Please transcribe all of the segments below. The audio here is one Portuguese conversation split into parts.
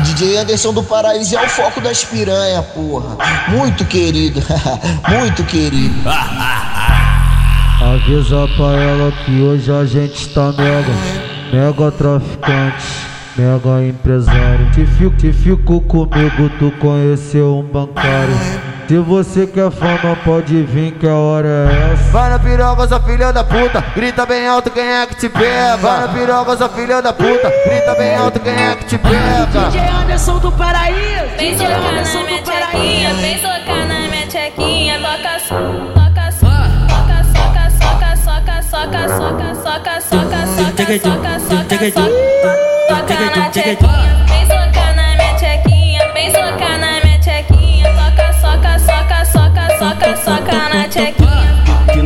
DJ Anderson do Paraíso é o foco das piranha, porra. Muito querido, muito querido. Avisa pra ela que hoje a gente tá mega, mega traficante, mega empresário. Te fico, te fico comigo, tu conheceu um bancário. Se você quer fama, pode vir que a hora é essa. Vai na piroga, sua filha da puta, grita bem alto quem é que te pega. Vai na piroga, sua filha da puta, grita bem alto quem é que te pega. DJ Anderson do Paraíso. Vem socar na minha tchequinha, Paraíso. vem socar na minha tchequinha, toca só, toca só, toca, soca, soca, soca, soca, soca, soca, soca, soca, soca, soca, soca, toca na tchequinha, vem socar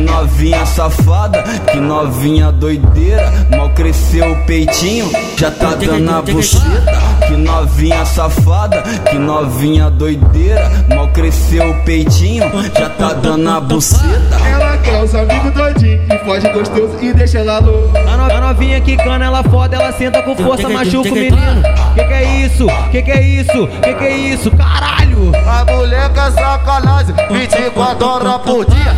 novinha safada, que novinha doideira. Mal cresceu o peitinho, já tá dando a buceta. Que novinha safada, que novinha doideira. Mal cresceu o peitinho, já tá dando a buceta. Ela quer os amigos doidinhos que foge gostoso e deixa ela louca. A, no- a novinha que cana, ela foda, ela senta com força, machuca o menino. Que que é isso? Que que é isso? Que que é isso? Caralho! A mulher quer sacanagem, 24 horas por dia.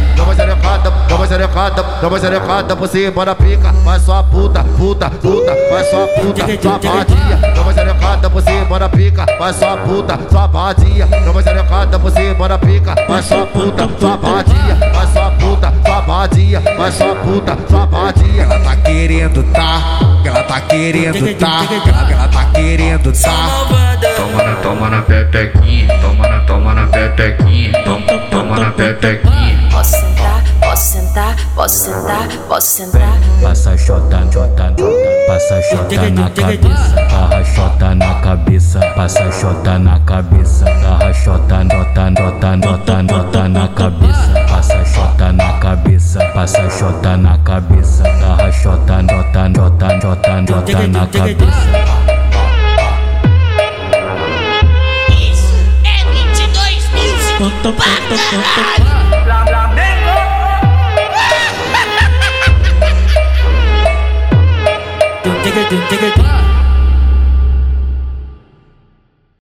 Xerecada, dá uma xerecada por cima da pica. Vai sua puta, puta, puta, vai sua puta, sua vadia. Dá uma xerecada por cima da pica. Vai sua puta, sua vadia. Dá uma xerecada por cima da pica. Vai sua puta, sua vadia. Vai sua puta, sua vadia. Vai sua puta, sua vadia. Ela tá querendo tá, ela tá querendo tá, ela, ela tá querendo tá. Toma na, toma na pepequinha, toma na, toma na pepequinha, toma, toma na pepequinha. Posso sentar, posso sentar, posso sentar, posso sentar. Passa xota, xota, xota, passa xota na cabeça, barra xota na cabeça, passa xota na cabeça, barra xota, xota, xota, xota, xota na cabeça, passa xota na cabeça, passa xota na cabeça, barra xota, xota, xota, xota, xota na cabeça. Isso é 22 Music pra caralho. do digger do digger